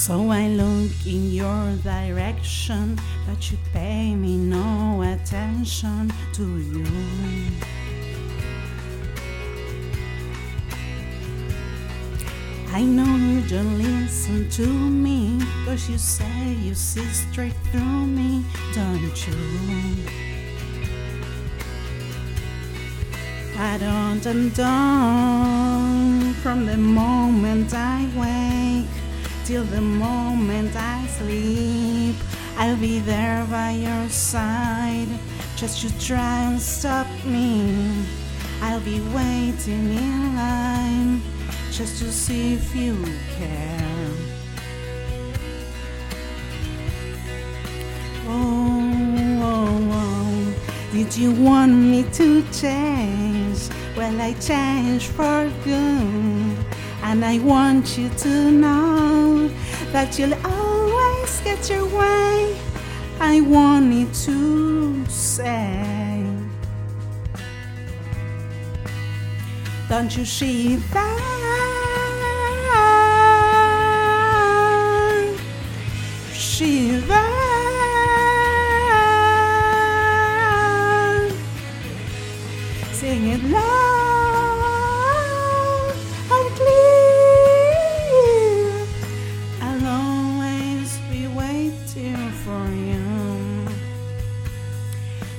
So I look in your direction, but you pay me no attention to you. I know you don't listen to me, cause you say you see straight through me, don't you? I don't undone from the moment I wake till the moment I sleep. I'll be there by your side just to try and stop me. I'll be waiting in line just to see if you care. Oh, oh, oh. Did you want me to change? Well, I changed for good. And I want you to know that you'll always get your way. I wanted to say, Don't you see that? Shiver.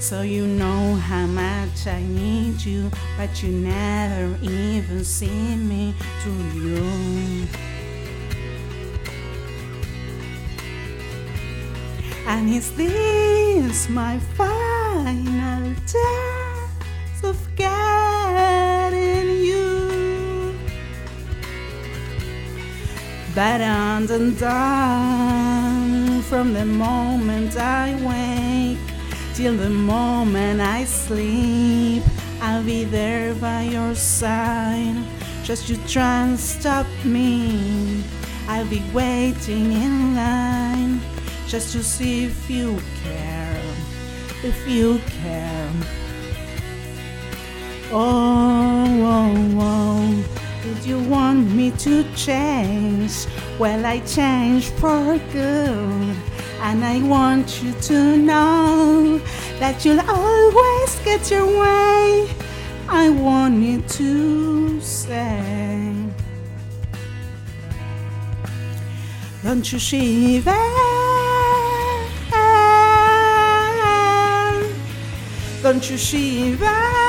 So you know how much I need you, but you never even see me through you. And is this my final test of getting you? But undone from the moment I wake till the moment I sleep. I'll be there by your side just you try and stop me. I'll be waiting in line just to see if you care, if you care. Oh, oh, oh, did you want me to change? Well, I changed for good, and I want you to know that you'll always get your way. I wanted to say, don't you shiver? Don't you shiver?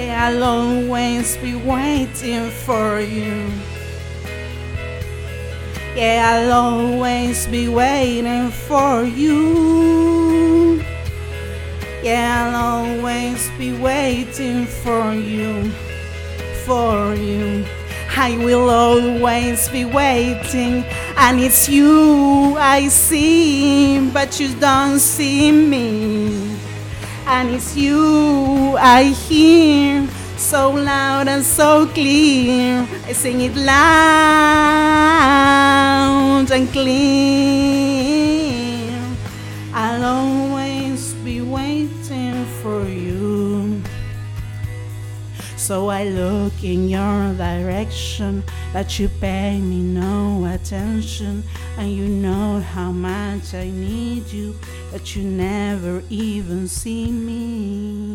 Yeah, I'll always be waiting for you. Yeah, I'll always be waiting for you. Yeah, I'll always be waiting for you. For you. I will always be waiting, and it's you I see, but you don't see me. And it's you I hear so loud and so clear. I sing it loud and clear. So I look in your direction, but you pay me no attention. And you know how much I need you, but you never even see me.